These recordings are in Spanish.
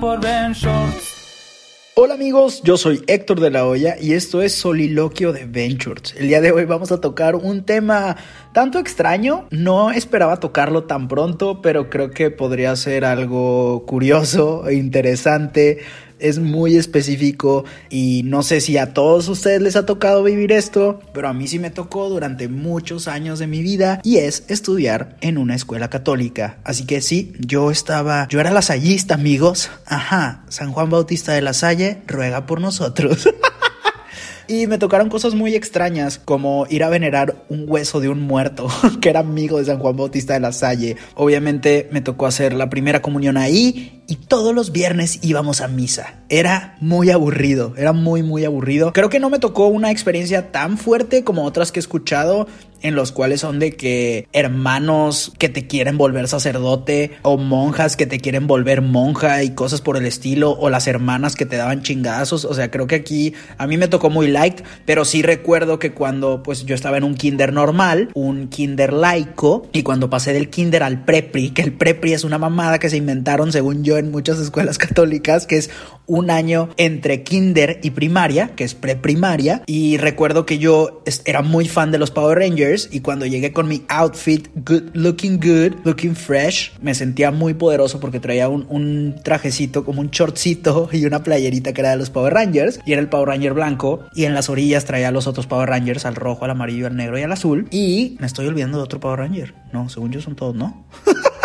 Por. Hola amigos, yo soy Héctor de la Hoya y esto es Soliloquio de Ventures. El día de hoy vamos a tocar un tema tanto extraño, no esperaba tocarlo tan pronto, pero creo que podría ser algo curioso e interesante es muy específico y no sé si a todos ustedes les ha tocado vivir esto, pero a mí sí me tocó durante muchos años de mi vida y es estudiar en una escuela católica. Así que sí, yo estaba, yo era lasallista, amigos. Ajá, San Juan Bautista de la Salle ruega por nosotros. Y me tocaron cosas muy extrañas, como ir a venerar un hueso de un muerto, que era amigo de San Juan Bautista de la Salle. Obviamente me tocó hacer la primera comunión ahí y todos los viernes íbamos a misa. Era muy aburrido, era muy, muy aburrido. Creo que no me tocó una experiencia tan fuerte como otras que he escuchado, en los cuales son de que hermanos que te quieren volver sacerdote o monjas que te quieren volver monja y cosas por el estilo o las hermanas que te daban chingazos, o sea, creo que aquí a mí me tocó muy light, pero sí recuerdo que cuando pues yo estaba en un kinder normal, un kinder laico y cuando pasé del kinder al prepri, que el prepri es una mamada que se inventaron según yo en muchas escuelas católicas, que es un año entre kinder y primaria, que es preprimaria, y recuerdo que yo era muy fan de los Power Rangers y cuando llegué con mi outfit good, looking good, looking fresh, me sentía muy poderoso porque traía un, un trajecito como un shortcito y una playerita que era de los Power Rangers y era el Power Ranger blanco y en las orillas traía los otros Power Rangers al rojo, al amarillo, al negro y al azul y me estoy olvidando de otro Power Ranger. No, según yo son todos, ¿no?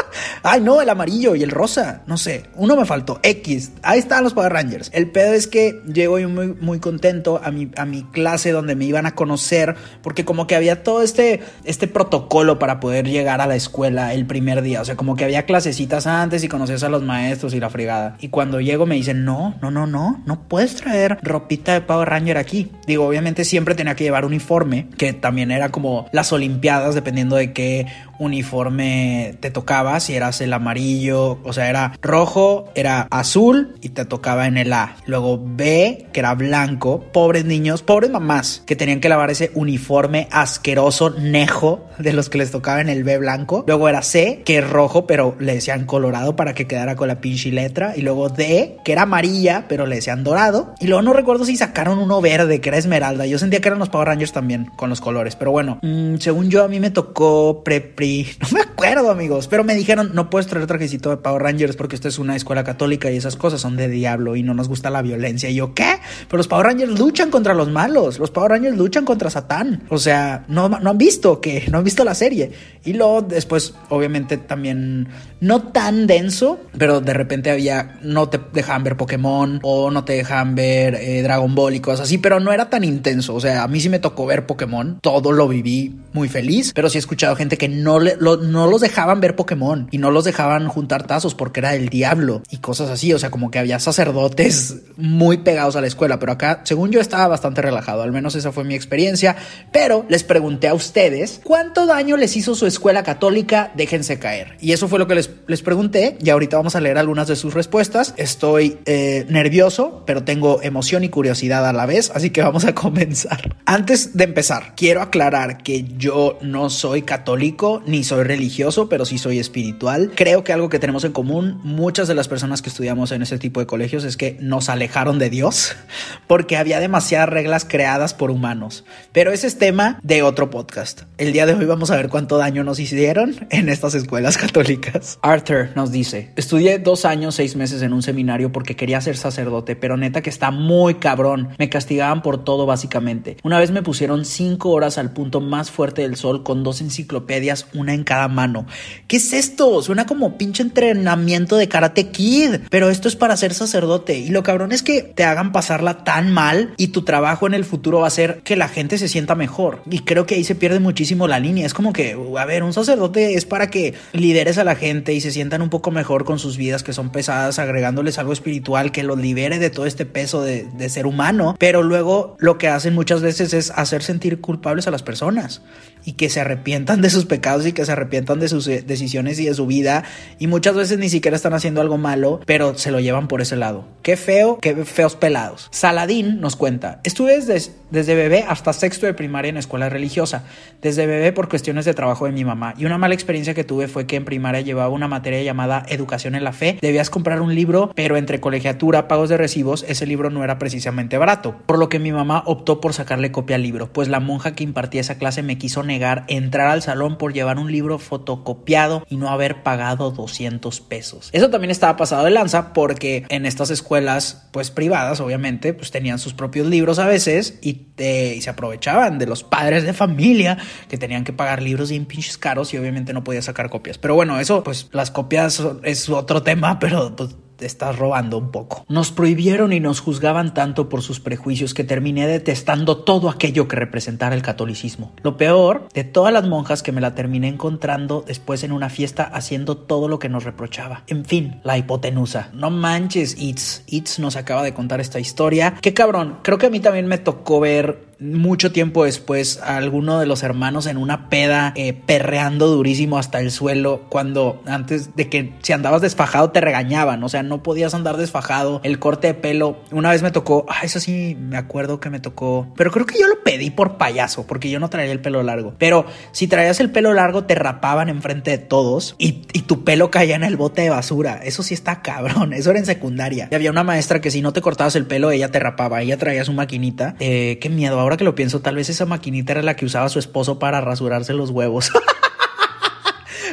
Ay, no, el amarillo y el rosa. No sé, uno me faltó. X. Ahí están los Power Rangers. El pedo es que llego yo muy, muy contento a mi, a mi clase donde me iban a conocer, porque como que había todo este, este protocolo para poder llegar a la escuela el primer día. O sea, como que había clasecitas antes y conocías a los maestros y la fregada. Y cuando llego me dicen, no, no, no, no, no puedes traer ropita de Power Ranger aquí. Digo, obviamente siempre tenía que llevar uniforme, que también era como las Olimpiadas, dependiendo de qué uniforme te tocaba, si eras el amarillo, o sea, era rojo, era azul y te tocaba en el A. Luego B, que era blanco, pobres niños, pobres mamás, que tenían que lavar ese uniforme asqueroso, nejo, de los que les tocaba en el B blanco. Luego era C, que es rojo, pero le decían colorado para que quedara con la pinche letra. Y luego D, que era amarilla, pero le decían dorado. Y luego no recuerdo si sacaron uno verde, que era esmeralda. Yo sentía que eran los Power Rangers también, con los colores. Pero bueno, mmm, según yo, a mí me tocó pre-pre. No me acuerdo, amigos. Pero me dijeron, no puedes traer trajecito de Power Rangers porque esto es una escuela católica y esas cosas son de diablo y no nos gusta la violencia. Y yo, ¿qué? Pero los Power Rangers luchan contra los malos. Los Power Rangers luchan contra Satán. O sea, no, no han visto que, no han visto la serie. Y luego después, obviamente, también no tan denso, pero de repente había, no te dejaban ver Pokémon o no te dejaban ver eh, Dragon Ball y cosas así, pero no era tan intenso. O sea, a mí sí me tocó ver Pokémon. Todo lo viví muy feliz, pero sí he escuchado gente que no, le, no los dejaban ver Pokémon y no los dejaban juntar tazos porque era el diablo y cosas así. O sea, como que había sacerdotes muy pegados a la escuela, pero acá, según yo, estaba bastante relajado. Al menos esa fue mi experiencia. Pero les pregunté a ustedes cuánto daño les hizo su escuela católica. Déjense caer. Y eso fue lo que les, les pregunté. Y ahorita vamos a leer algunas de sus respuestas. Estoy eh, nervioso, pero tengo emoción y curiosidad a la vez. Así que vamos a comenzar. Antes de empezar, quiero aclarar que yo no soy católico ni soy religioso, pero sí soy espiritual. Creo que algo que tenemos en común, muchas de las personas que estudiamos en ese tipo de colegios, es que nos alejaron de Dios porque había demasiadas reglas creadas por humanos. Pero ese es tema de otro podcast. El día de hoy vamos a ver cuánto daño nos hicieron en estas escuelas católicas. Arthur nos dice, estudié dos años, seis meses en un seminario porque quería ser sacerdote, pero neta que está muy cabrón. Me castigaban por todo básicamente. Una vez me pusieron cinco horas al punto más fuerte del sol con dos enciclopedias una en cada mano. ¿Qué es esto? Suena como pinche entrenamiento de karate kid, pero esto es para ser sacerdote. Y lo cabrón es que te hagan pasarla tan mal y tu trabajo en el futuro va a ser que la gente se sienta mejor. Y creo que ahí se pierde muchísimo la línea. Es como que, a ver, un sacerdote es para que lideres a la gente y se sientan un poco mejor con sus vidas que son pesadas, agregándoles algo espiritual que los libere de todo este peso de, de ser humano. Pero luego lo que hacen muchas veces es hacer sentir culpables a las personas y que se arrepientan de sus pecados y que se arrepientan de sus eh, decisiones y de su vida y muchas veces ni siquiera están haciendo algo malo, pero se lo llevan por ese lado. Qué feo, qué feos pelados. Saladín nos cuenta, estuve desde, desde bebé hasta sexto de primaria en escuela religiosa, desde bebé por cuestiones de trabajo de mi mamá y una mala experiencia que tuve fue que en primaria llevaba una materia llamada Educación en la Fe, debías comprar un libro, pero entre colegiatura, pagos de recibos, ese libro no era precisamente barato, por lo que mi mamá optó por sacarle copia al libro, pues la monja que impartía esa clase me quiso negar entrar al salón por llevar un libro fotocopiado y no haber pagado 200 pesos. Eso también estaba pasado de lanza porque en estas escuelas pues privadas obviamente pues tenían sus propios libros a veces y, y se aprovechaban de los padres de familia que tenían que pagar libros bien pinches caros y obviamente no podía sacar copias. Pero bueno, eso pues las copias es otro tema, pero pues te estás robando un poco. Nos prohibieron y nos juzgaban tanto por sus prejuicios que terminé detestando todo aquello que representara el catolicismo. Lo peor, de todas las monjas que me la terminé encontrando después en una fiesta haciendo todo lo que nos reprochaba. En fin, la hipotenusa. No manches, Itz. Itz nos acaba de contar esta historia. Qué cabrón, creo que a mí también me tocó ver mucho tiempo después alguno de los hermanos en una peda eh, perreando durísimo hasta el suelo cuando antes de que si andabas desfajado te regañaban, o sea, no podías andar desfajado, el corte de pelo, una vez me tocó, ah, eso sí, me acuerdo que me tocó, pero creo que yo lo pedí por payaso, porque yo no traía el pelo largo, pero si traías el pelo largo te rapaban enfrente de todos y, y tu pelo caía en el bote de basura, eso sí está cabrón, eso era en secundaria. Y había una maestra que si no te cortabas el pelo, ella te rapaba, ella traía su maquinita, eh, qué miedo, ahora que lo pienso, tal vez esa maquinita era la que usaba su esposo para rasurarse los huevos.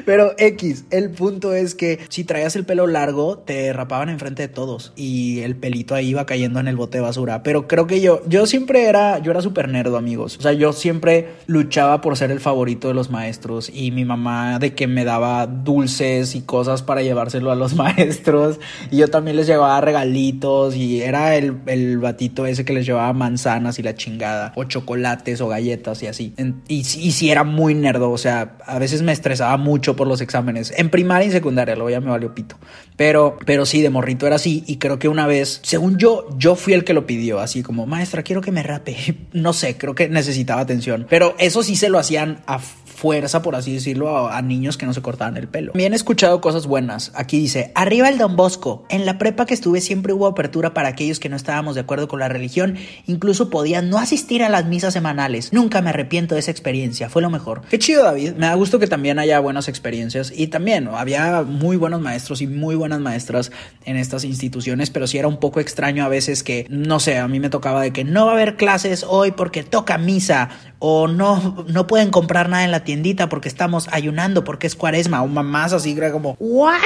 Pero X, el punto es que si traías el pelo largo, te rapaban enfrente de todos y el pelito ahí iba cayendo en el bote de basura. Pero creo que yo, yo siempre era, yo era súper nerdo, amigos. O sea, yo siempre luchaba por ser el favorito de los maestros y mi mamá de que me daba dulces y cosas para llevárselo a los maestros. Y yo también les llevaba regalitos y era el, el batito ese que les llevaba manzanas y la chingada, o chocolates o galletas y así. Y, sí era muy nerdo, o sea, a veces me estresaba mucho por los exámenes. En primaria y secundaria, luego ya me valió pito. Pero, pero sí, de morrito era así. Y creo que una vez, según yo, yo fui el que lo pidió. Así como, maestra, quiero que me rape. No sé, creo que necesitaba atención. Pero eso sí se lo hacían a fuerza, por así decirlo, a, niños que no se cortaban el pelo. También he escuchado cosas buenas. Aquí dice, arriba el Don Bosco. En la prepa que estuve siempre hubo apertura para aquellos que no estábamos de acuerdo con la religión. Incluso podían no asistir a las misas semanales. Nunca me arrepiento de esa experiencia. Fue lo mejor. Qué chido, David. Me da gusto que también haya buenas experiencias. Y también había muy buenos maestros y muy buenas maestras en estas instituciones, pero sí era un poco extraño a veces que, no sé, a mí me tocaba de que no va a haber clases hoy porque toca misa o no, no pueden comprar nada en la tiendita porque estamos ayunando, porque es cuaresma, o mamás así, como, ¿what?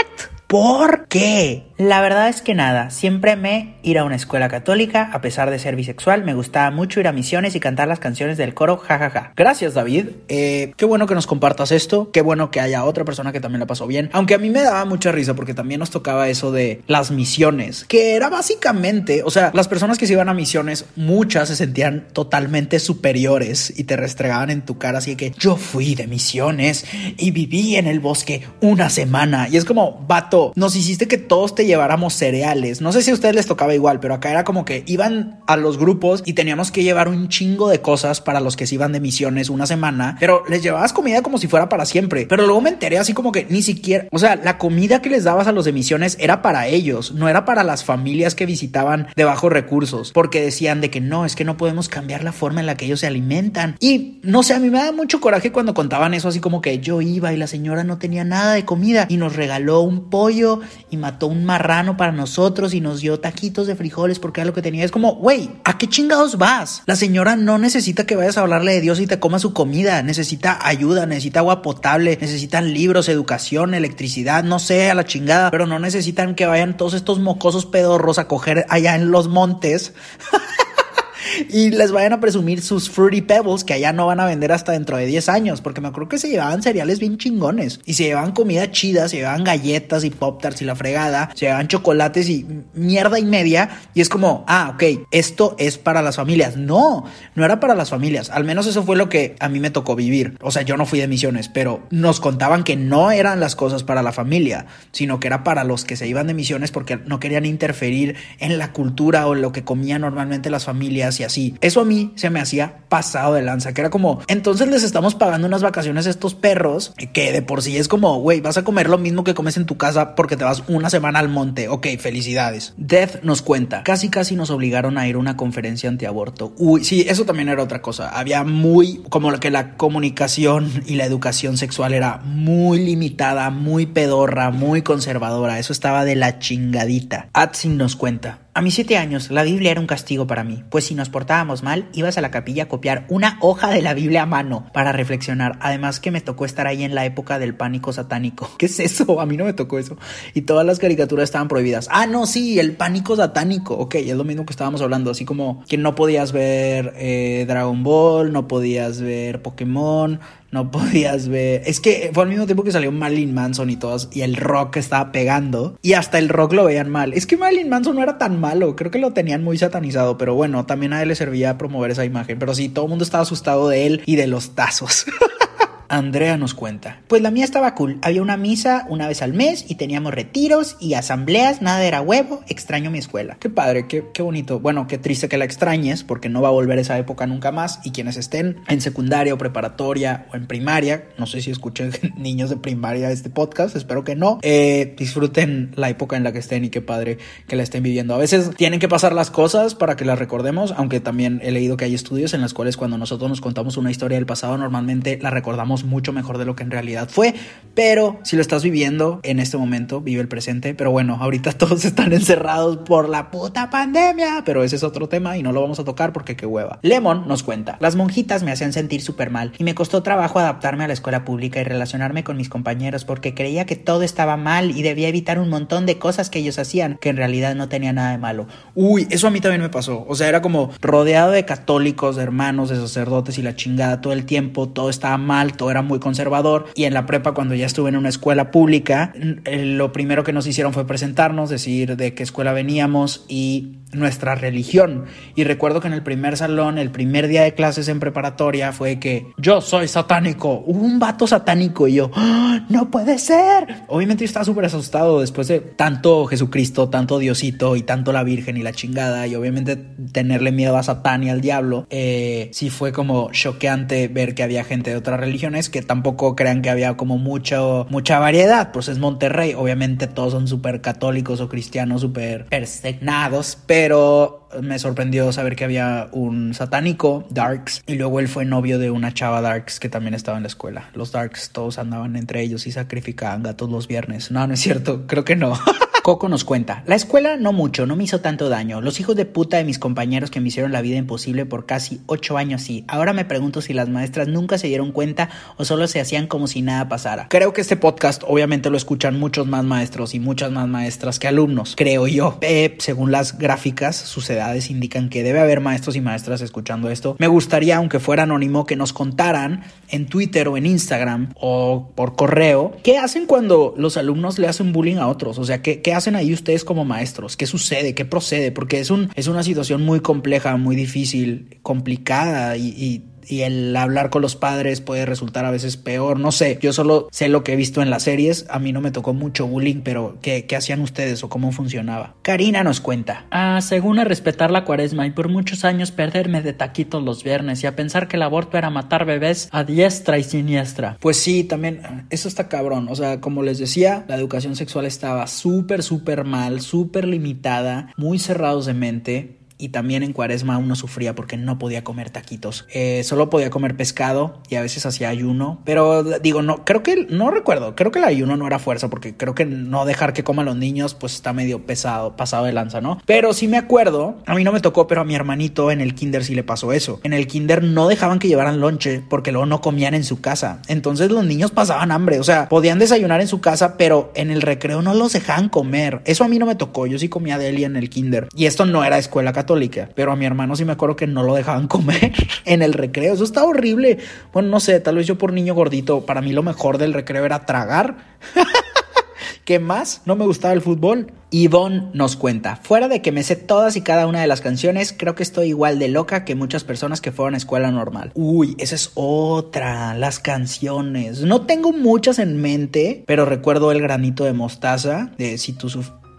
¿Por qué? La verdad es que nada, siempre me ir a una escuela católica, a pesar de ser bisexual, me gustaba mucho ir a misiones y cantar las canciones del coro, jajaja. Gracias David, eh, qué bueno que nos compartas esto, qué bueno que haya otra persona que también la pasó bien, aunque a mí me daba mucha risa porque también nos tocaba eso de las misiones, que era básicamente, o sea, las personas que se iban a misiones, muchas se sentían totalmente superiores y te restregaban en tu cara, así que yo fui de misiones y viví en el bosque una semana. Y es como, vato, nos hiciste que todos te lleváramos cereales. No sé si a ustedes les tocaba igual, pero acá era como que iban a los grupos y teníamos que llevar un chingo de cosas para los que se iban de misiones una semana, pero les llevabas comida como si fuera para siempre. Pero luego me enteré así como que ni siquiera, o sea, la comida que les dabas a los de misiones era para ellos, no era para las familias que visitaban de bajos recursos, porque decían de que no, es que no podemos cambiar la forma en la que ellos se alimentan. Y no sé, a mí me da mucho coraje cuando contaban eso así como que yo iba y la señora no tenía nada de comida y nos regaló un pollo y mató un marrano para nosotros y nos dio taquitos de frijoles porque era lo que tenía. Es como, güey, ¿a qué chingados vas? La señora no necesita que vayas a hablarle de Dios y te coma su comida. Necesita ayuda, necesita agua potable, necesitan libros, educación, electricidad, no sé, a la chingada, pero no necesitan que vayan todos estos mocosos pedorros a coger allá en los montes. y les vayan a presumir sus Fruity Pebbles que allá no van a vender hasta dentro de 10 años, porque me acuerdo que se llevaban cereales bien chingones y se llevaban comida chida, se llevaban galletas y pop tarts y la fregada, se llevaban chocolates y mierda y media y es como, ah, ok, esto es para las familias. No, no era para las familias, al menos eso fue lo que a mí me tocó vivir. O sea, yo no fui de misiones, pero nos contaban que no eran las cosas para la familia, sino que era para los que se iban de misiones porque no querían interferir en la cultura o lo que comían normalmente las familias así. Eso a mí se me hacía pasado de lanza, que era como, entonces les estamos pagando unas vacaciones a estos perros, que de por sí es como, güey, vas a comer lo mismo que comes en tu casa porque te vas una semana al monte. Ok, felicidades. Death nos cuenta, casi casi nos obligaron a ir a una conferencia antiaborto. Uy, sí, eso también era otra cosa. Había muy, como que la comunicación y la educación sexual era muy limitada, muy pedorra, muy conservadora. Eso estaba de la chingadita. Atsin nos cuenta. A mis siete años, la Biblia era un castigo para mí, pues si nos portábamos mal, ibas a la capilla a copiar una hoja de la Biblia a mano para reflexionar. Además que me tocó estar ahí en la época del pánico satánico. ¿Qué es eso? A mí no me tocó eso. Y todas las caricaturas estaban prohibidas. Ah, no, sí, el pánico satánico. Ok, es lo mismo que estábamos hablando, así como que no podías ver eh, Dragon Ball, no podías ver Pokémon, no podías ver. Es que fue al mismo tiempo que salió Marilyn Manson y todos, y el rock estaba pegando, y hasta el rock lo veían mal. Es que Marilyn Manson no era tan malo, creo que lo tenían muy satanizado, pero bueno, también a él le servía promover esa imagen. Pero sí, todo el mundo estaba asustado de él y de los tazos. Andrea nos cuenta. Pues la mía estaba cool. Había una misa una vez al mes y teníamos retiros y asambleas, nada era huevo. Extraño mi escuela. Qué padre, qué, qué bonito. Bueno, qué triste que la extrañes porque no va a volver esa época nunca más. Y quienes estén en secundaria o preparatoria o en primaria, no sé si escuchen niños de primaria este podcast, espero que no, eh, disfruten la época en la que estén y qué padre que la estén viviendo. A veces tienen que pasar las cosas para que las recordemos, aunque también he leído que hay estudios en los cuales cuando nosotros nos contamos una historia del pasado normalmente la recordamos mucho mejor de lo que en realidad fue. Pero si lo estás viviendo en este momento, vive el presente. Pero bueno, ahorita todos están encerrados por la puta pandemia. Pero ese es otro tema y no lo vamos a tocar porque qué hueva. Lemon nos cuenta. Las monjitas me hacían sentir súper mal y me costó trabajo adaptarme a la escuela pública y relacionarme con mis compañeros porque creía que todo estaba mal y debía evitar un montón de cosas que ellos hacían que en realidad no tenía nada de malo. Uy, eso a mí también me pasó. O sea, era como rodeado de católicos, de hermanos, de sacerdotes y la chingada todo el tiempo. Todo estaba mal, todo era muy conservador y en la prepa cuando ya estuve en una escuela pública, eh, lo primero que nos hicieron fue presentarnos, decir de qué escuela veníamos y nuestra religión. Y recuerdo que en el primer salón, el primer día de clases en preparatoria fue que yo soy satánico. Hubo un vato satánico y yo, ¡Ah, no puede ser. Obviamente yo estaba súper asustado después de tanto Jesucristo, tanto Diosito y tanto la Virgen y la chingada y obviamente tenerle miedo a Satán y al diablo. Eh, sí fue como choqueante ver que había gente de otras religiones que tampoco crean que había como mucho, mucha variedad. Pues es Monterrey, obviamente todos son súper católicos o cristianos, súper persignados, pero me sorprendió saber que había un satánico, Darks, y luego él fue novio de una chava Darks que también estaba en la escuela. Los Darks todos andaban entre ellos y sacrificaban gatos los viernes. No, no es cierto, creo que no. Coco nos cuenta, la escuela no mucho, no me hizo tanto daño. Los hijos de puta de mis compañeros que me hicieron la vida imposible por casi ocho años sí. Ahora me pregunto si las maestras nunca se dieron cuenta o solo se hacían como si nada pasara. Creo que este podcast obviamente lo escuchan muchos más maestros y muchas más maestras que alumnos, creo yo. Eh, según las gráficas, sus edades indican que debe haber maestros y maestras escuchando esto. Me gustaría, aunque fuera anónimo, que nos contaran en Twitter o en Instagram o por correo qué hacen cuando los alumnos le hacen bullying a otros. O sea, qué, qué hacen ahí ustedes como maestros? ¿Qué sucede? ¿Qué procede? Porque es, un, es una situación muy compleja, muy difícil, complicada y, y y el hablar con los padres puede resultar a veces peor, no sé, yo solo sé lo que he visto en las series, a mí no me tocó mucho bullying, pero ¿qué, qué hacían ustedes o cómo funcionaba? Karina nos cuenta. Ah, según a respetar la cuaresma y por muchos años perderme de taquitos los viernes y a pensar que el aborto era matar bebés a diestra y siniestra. Pues sí, también eso está cabrón, o sea, como les decía, la educación sexual estaba súper, súper mal, súper limitada, muy cerrados de mente y también en cuaresma uno sufría porque no podía comer taquitos. Eh, solo podía comer pescado y a veces hacía ayuno. Pero digo, no, creo que, no recuerdo, creo que el ayuno no era fuerza porque creo que no dejar que coman los niños pues está medio pesado, pasado de lanza, ¿no? Pero sí me acuerdo, a mí no me tocó, pero a mi hermanito en el kinder sí le pasó eso. En el kinder no dejaban que llevaran lonche porque luego no comían en su casa. Entonces los niños pasaban hambre, o sea, podían desayunar en su casa, pero en el recreo no los dejaban comer. Eso a mí no me tocó, yo sí comía deli en el kinder. Y esto no era escuela católica católica, pero a mi hermano sí me acuerdo que no lo dejaban comer en el recreo. Eso está horrible. Bueno, no sé, tal vez yo por niño gordito, para mí lo mejor del recreo era tragar. ¿Qué más? No me gustaba el fútbol. Yvonne nos cuenta, fuera de que me sé todas y cada una de las canciones, creo que estoy igual de loca que muchas personas que fueron a escuela normal. Uy, esa es otra, las canciones. No tengo muchas en mente, pero recuerdo el granito de mostaza, de si tú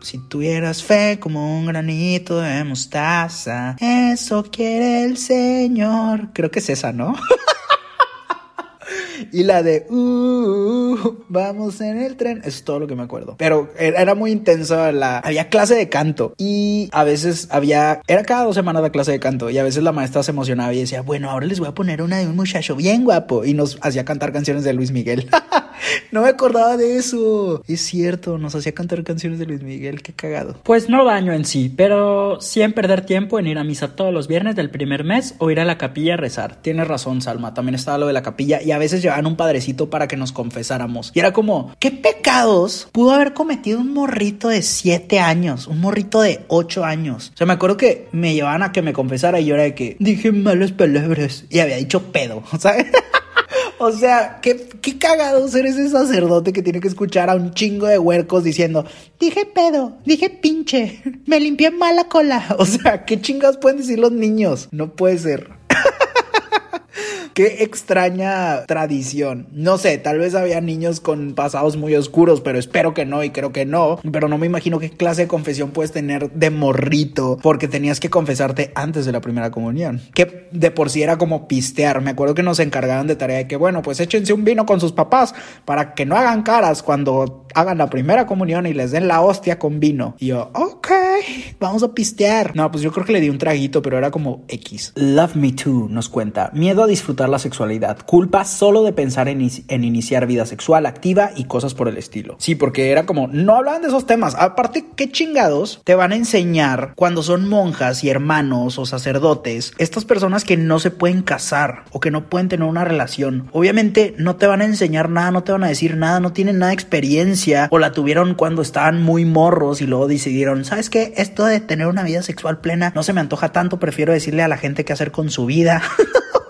si tuvieras fe como un granito de mostaza, eso quiere el Señor. Creo que es esa, ¿no? y la de uh, vamos en el tren. Es todo lo que me acuerdo. Pero era muy intenso la. Había clase de canto y a veces había. Era cada dos semanas la clase de canto y a veces la maestra se emocionaba y decía, bueno, ahora les voy a poner una de un muchacho bien guapo y nos hacía cantar canciones de Luis Miguel. no me acordaba de eso. Es cierto, nos hacía cantar canciones de Luis Miguel. Qué cagado. Pues no daño en sí, pero sí en perder tiempo en ir a misa todos los viernes del primer mes o ir a la capilla a rezar. Tienes razón, Salma. También estaba lo de la capilla y a veces llevaban un padrecito para que nos confesáramos. Y era como, ¿qué pecados pudo haber cometido un morrito de 7 años? Un morrito de 8 años. O sea, me acuerdo que me llevaban a que me confesara y yo era de que dije malas palabras y había dicho pedo, ¿sabes? O sea, qué, qué cagado ser ese sacerdote que tiene que escuchar a un chingo de huercos diciendo, dije pedo, dije pinche, me limpié mal la cola. O sea, ¿qué chingados pueden decir los niños? No puede ser. Qué extraña tradición. No sé, tal vez había niños con pasados muy oscuros, pero espero que no y creo que no. Pero no me imagino qué clase de confesión puedes tener de morrito porque tenías que confesarte antes de la primera comunión. Que de por sí era como pistear. Me acuerdo que nos encargaban de tarea de que, bueno, pues échense un vino con sus papás para que no hagan caras cuando hagan la primera comunión y les den la hostia con vino. Y yo, ok, vamos a pistear. No, pues yo creo que le di un traguito, pero era como X. Love Me Too nos cuenta. Miedo a disfrutar la sexualidad, culpa solo de pensar en, en, iniciar vida sexual activa y cosas por el estilo. Sí, porque era como, no hablaban de esos temas. Aparte, ¿qué chingados te van a enseñar cuando son monjas y hermanos o sacerdotes? Estas personas que no se pueden casar o que no pueden tener una relación. Obviamente no te van a enseñar nada, no te van a decir nada, no tienen nada de experiencia o la tuvieron cuando estaban muy morros y luego decidieron, ¿sabes qué? Esto de tener una vida sexual plena no se me antoja tanto, prefiero decirle a la gente qué hacer con su vida.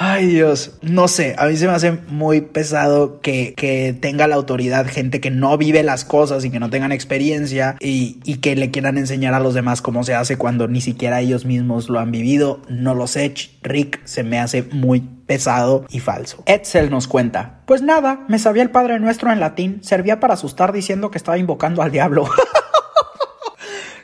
Ay Dios, no sé, a mí se me hace muy pesado que, que, tenga la autoridad gente que no vive las cosas y que no tengan experiencia y, y, que le quieran enseñar a los demás cómo se hace cuando ni siquiera ellos mismos lo han vivido. No lo sé, Rick, se me hace muy pesado y falso. Edsel nos cuenta, pues nada, me sabía el Padre Nuestro en latín, servía para asustar diciendo que estaba invocando al diablo.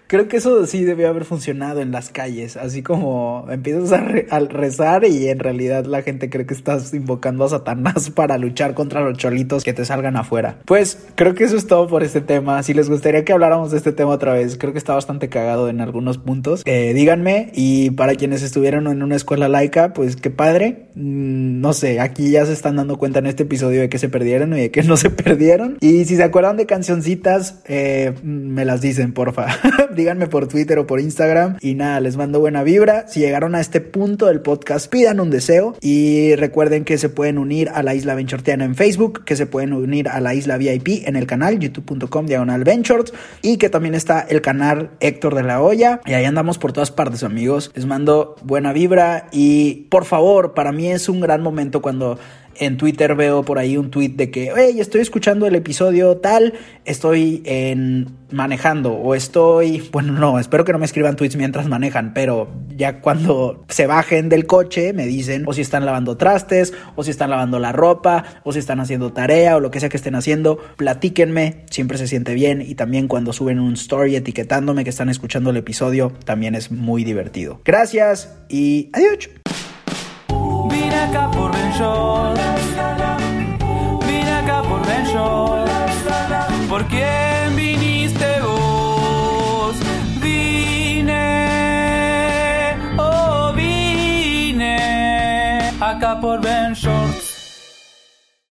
Creo que eso sí debió haber funcionado en las calles, así como empiezas a, rezar y en realidad la gente cree que estás invocando a Satanás para luchar contra los cholitos que te salgan afuera. Pues creo que eso es todo por este tema. Si les gustaría que habláramos de este tema otra vez, creo que está bastante cagado en algunos puntos. Eh, díganme y para quienes estuvieron en una escuela laica, pues qué padre. Mm, no sé, aquí ya se están dando cuenta en este episodio de que se perdieron y de que no se perdieron. Y si se acuerdan de cancioncitas, eh, me las dicen, porfa. díganme por Twitter o por Instagram. Y nada, les mando buena vibra. Si llegaron a este punto del podcast, pidan un deseo. Y recuerden que se pueden unir a la Isla Venturtiana en Facebook, que se pueden unir a la Isla VIP en el canal youtube.com diagonal Ventures y que también está el canal Héctor de la Hoya. Y ahí andamos por todas partes, amigos. Les mando buena vibra y por favor, para mí es un gran momento cuando en Twitter veo por ahí un tweet de que, hey, estoy escuchando el episodio tal, estoy en manejando o estoy, bueno, no, espero que no me escriban tweets mientras manejan, pero ya cuando se bajen del coche me dicen o si están lavando trastes, o si están lavando la ropa, o si están haciendo tarea o lo que sea que estén haciendo, platíquenme, siempre se siente bien y también cuando suben un story etiquetándome que están escuchando el episodio, también es muy divertido. Gracias y adiós. Vine acá por Ben Vine acá por Ben ¿Por quién viniste vos? Vine, oh vine acá por Ben.